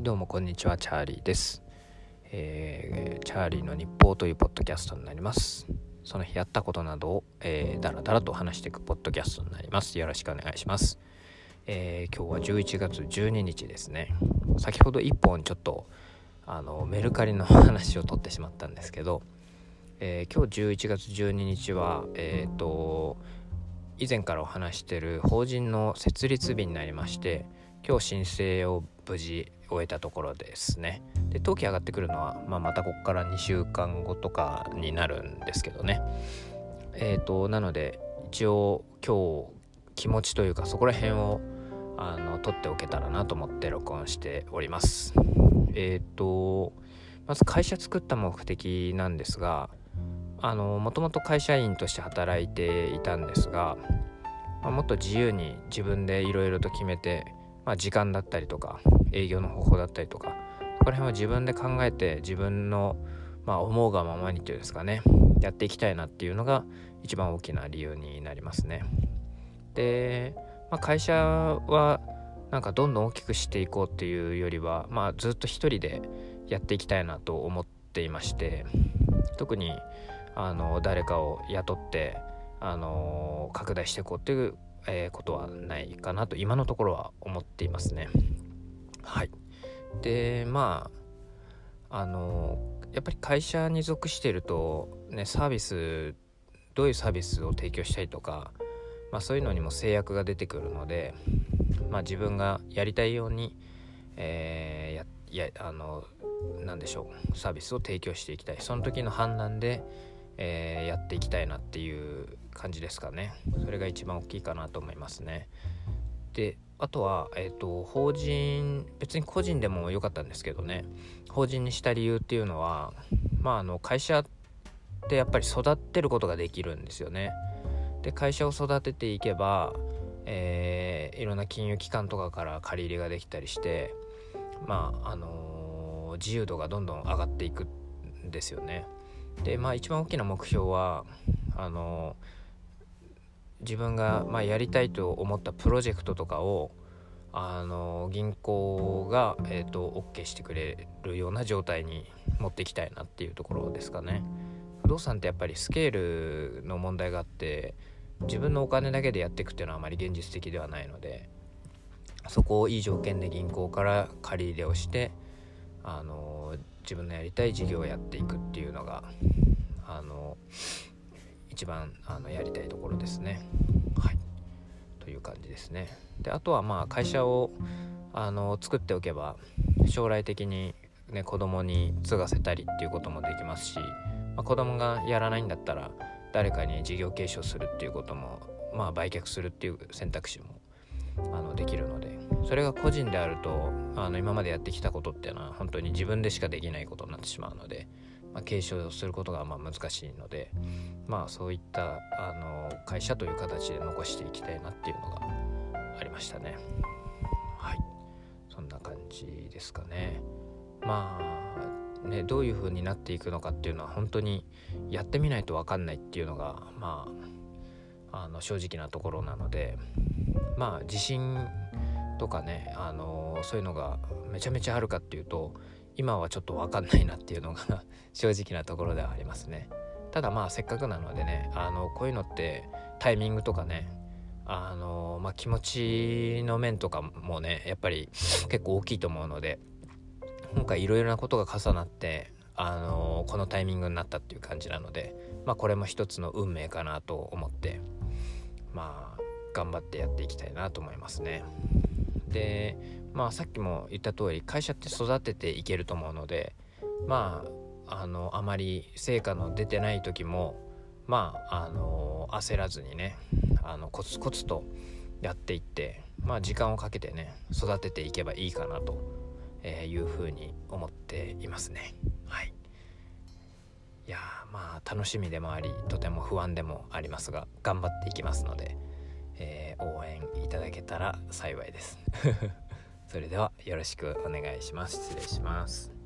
いどうもこんにちはチャーリーです、えー、チャーリーの日報というポッドキャストになります。その日やったことなどを、えー、だらだらと話していくポッドキャストになります。よろしくお願いします、えー、今日は11月12日ですね。先ほど1本ちょっとあのメルカリの話を取ってしまったんですけど、え、今日11月12日はえっ、と以前からお話してる法人の設立日になりまして今日申請を無事終えたところですね。で登記上がってくるのは、まあ、またここから2週間後とかになるんですけどね。えっ、ー、となので一応今日気持ちというかそこら辺をあの取っておけたらなと思って録音しております。えっ、ー、とまず会社作った目的なんですがあのもともと会社員として働いていたんですが、まあ、もっと自由に自分でいろいろと決めてまあ、時間だったりとか営業の方法だったりとかそこら辺は自分で考えて自分の、まあ、思うがままにというんですかねやっていきたいなっていうのが一番大きな理由になりますね。で、まあ、会社はなんかどんどん大きくしていこうっていうよりは、まあ、ずっと一人でやっていきたいなと思っていまして特にあの誰かを雇ってあの拡大していこうっていうえー、ことはないかなと今のところは思っていますね。はい。でまああのやっぱり会社に属してるとねサービスどういうサービスを提供したいとか、まあ、そういうのにも制約が出てくるので、まあ、自分がやりたいように、えー、ややあの何でしょうサービスを提供していきたいその時の判断で、えー、やっていきたいなっていう感じですかね。それが一番大きいかなと思いますね。であとは、えーと、法人別に個人でもよかったんですけどね。法人にした理由っていうのはまああの会社ってやっぱり育てることができるんですよね。で会社を育てていけば、えー、いろんな金融機関とかから借り入れができたりしてまああのー、自由度がどんどん上がっていくんですよね。でまあ一番大きな目標はあの自分がまあやりたいと思ったプロジェクトとかをあの銀行が、えーと、OK してくれるような状態に持っていきたいなっていうところですかね。不動産ってやっぱりスケールの問題があって自分のお金だけでやっていくっていうのはあまり現実的ではないのでそこをいい条件で銀行から借り入れをしてあの自分のやりたい事業をやっていくっていうのがあの一番あのやりたいところですね。はいという感じですね。であとはまあ会社をあの作っておけば将来的に、ね、子供に継がせたりっていうこともできますし、まあ、子供がやらないんだったら誰かに事業継承するっていうこともまあ売却するっていう選択肢もあのできるのでそれが個人であるとあの今までやってきたことっていうのは本当に自分でしかできないことになってしまうので、まあ、継承することがまあ難しいのでまあそういったあの会社という形で残していきたいなっていうのがありましたね。はい。そんな感じですかね。まあねどういう風になっていくのかっていうのは本当にやってみないと分かんないっていうのがまああの正直なところなのでまあ自信とかね、あのー、そういうのがめちゃめちゃあるかっていうと今はちょっと分かんないなっていうのが 正直なところではありますね。ただまあせっかくなのでねあのこういうのってタイミングとかねあのまあ、気持ちの面とかもねやっぱり結構大きいと思うので今回いろいろなことが重なってあのこのタイミングになったっていう感じなので、まあ、これも一つの運命かなと思ってまあ頑張ってやっていきたいなと思いますね。でまあさっきも言った通り会社って育てていけると思うのでまああのあまり成果の出てない時もまああの焦らずにねあのコツコツとやっていってまあ時間をかけてね育てていけばいいかなというふうに思っていますね。はい。いやまあ楽しみでもありとても不安でもありますが頑張っていきますので、応援いただけたら幸いです。それではよろしくお願いします。失礼します。